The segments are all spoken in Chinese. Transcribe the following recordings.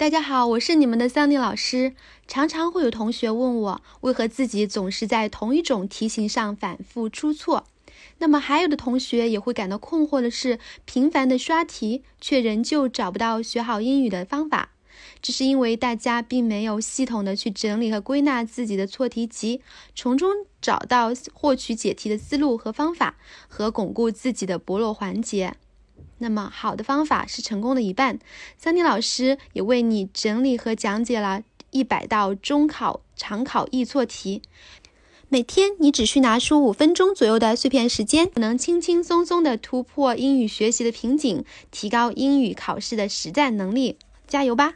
大家好，我是你们的桑尼老师。常常会有同学问我，为何自己总是在同一种题型上反复出错？那么还有的同学也会感到困惑的是，频繁的刷题，却仍旧找不到学好英语的方法。这是因为大家并没有系统的去整理和归纳自己的错题集，从中找到获取解题的思路和方法，和巩固自己的薄弱环节。那么，好的方法是成功的一半。桑尼老师也为你整理和讲解了一百道中考、常考易错题。每天你只需拿出五分钟左右的碎片时间，能轻轻松松地突破英语学习的瓶颈，提高英语考试的实战能力。加油吧！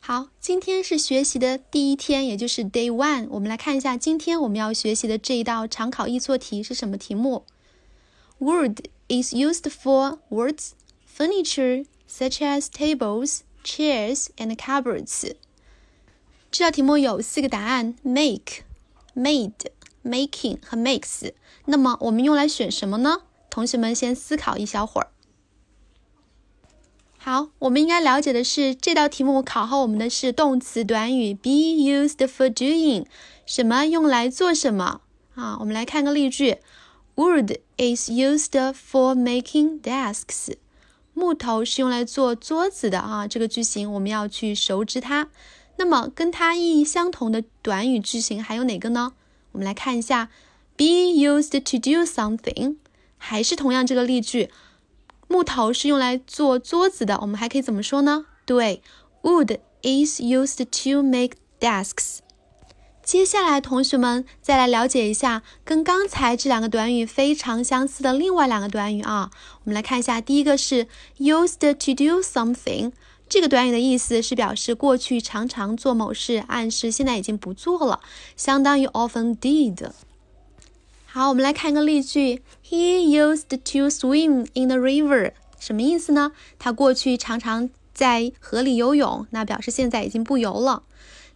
好，今天是学习的第一天，也就是 Day One。我们来看一下今天我们要学习的这一道常考易错题是什么题目？Word。Is used for words, furniture such as tables, chairs, and cupboards. 这道题目有四个答案：make、made、making 和 makes。那么我们用来选什么呢？同学们先思考一小会儿。好，我们应该了解的是，这道题目考核我们的是动词短语 be used for doing，什么用来做什么啊？我们来看个例句。Wood is used for making desks。木头是用来做桌子的啊。这个句型我们要去熟知它。那么跟它意义相同的短语句型还有哪个呢？我们来看一下，be used to do something，还是同样这个例句，木头是用来做桌子的。我们还可以怎么说呢？对，Wood is used to make desks。接下来，同学们再来了解一下跟刚才这两个短语非常相似的另外两个短语啊。我们来看一下，第一个是 used to do something，这个短语的意思是表示过去常常做某事，暗示现在已经不做了，相当于 often did。好，我们来看一个例句：He used to swim in the river，什么意思呢？他过去常常在河里游泳，那表示现在已经不游了。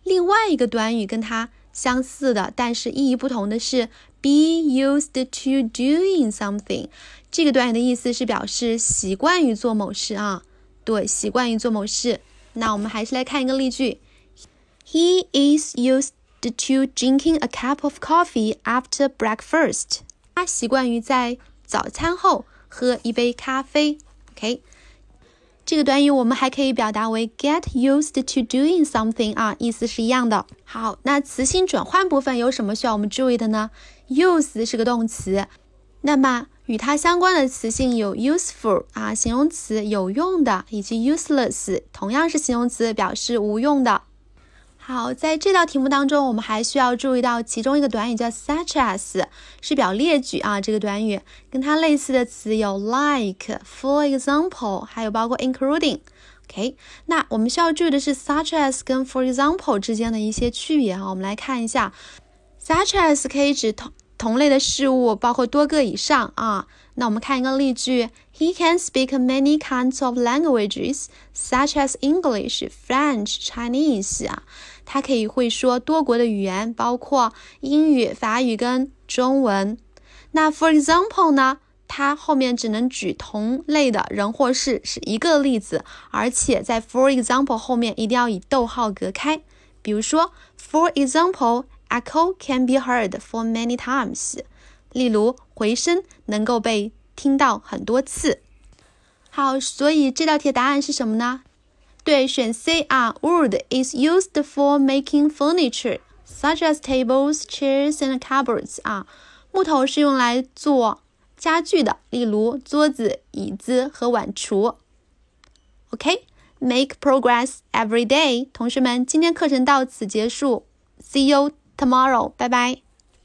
另外一个短语跟它。相似的，但是意义不同的是，be used to doing something。这个短语的意思是表示习惯于做某事啊，对，习惯于做某事。那我们还是来看一个例句：He is used to drinking a cup of coffee after breakfast。他习惯于在早餐后喝一杯咖啡。OK。这个短语我们还可以表达为 get used to doing something 啊，意思是一样的。好，那词性转换部分有什么需要我们注意的呢？use 是个动词，那么与它相关的词性有 useful 啊，形容词有用的，以及 useless 同样是形容词，表示无用的。好，在这道题目当中，我们还需要注意到其中一个短语叫 such as，是表列举啊。这个短语跟它类似的词有 like、for example，还有包括 including。OK，那我们需要注意的是 such as 跟 for example 之间的一些区别啊。我们来看一下，such as 可以指同同类的事物，包括多个以上啊。那我们看一个例句：He can speak many kinds of languages, such as English, French, Chinese 啊。他可以会说多国的语言，包括英语、法语跟中文。那 for example 呢？它后面只能举同类的人或事，是一个例子，而且在 for example 后面一定要以逗号隔开。比如说，for example example，echo can be heard for many times。例如，回声能够被听到很多次。好，所以这道题答案是什么呢？对，选 C 啊，wood is used for making furniture such as tables, chairs and cupboards 啊，木头是用来做家具的，例如桌子、椅子和碗橱。OK，make progress every day。同学们，今天课程到此结束，See you tomorrow，拜拜。